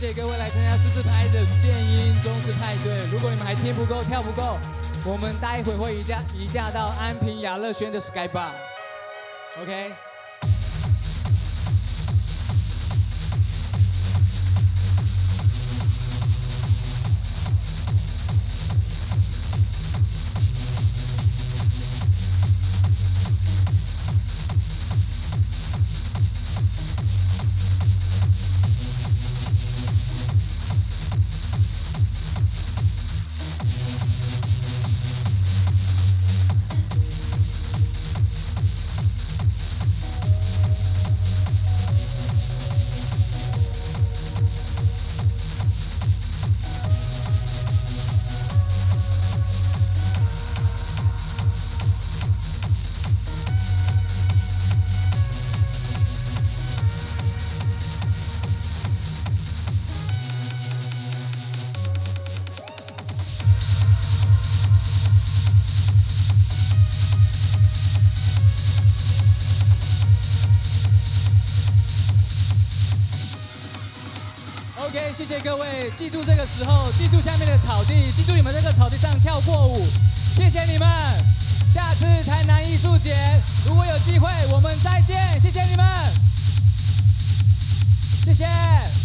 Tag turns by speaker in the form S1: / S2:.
S1: 谢
S2: 谢各位来参加试试拍的电音中式派对。如果你们还听不够、跳不够，我们待会会移驾移驾到安平雅乐轩的 Sky Bar，OK？记住这个时候，记住下面的草地，记住你们这个草地上跳过舞，谢谢你们。下次台南艺术节，如果有机会，我们再见，谢谢你们，谢谢。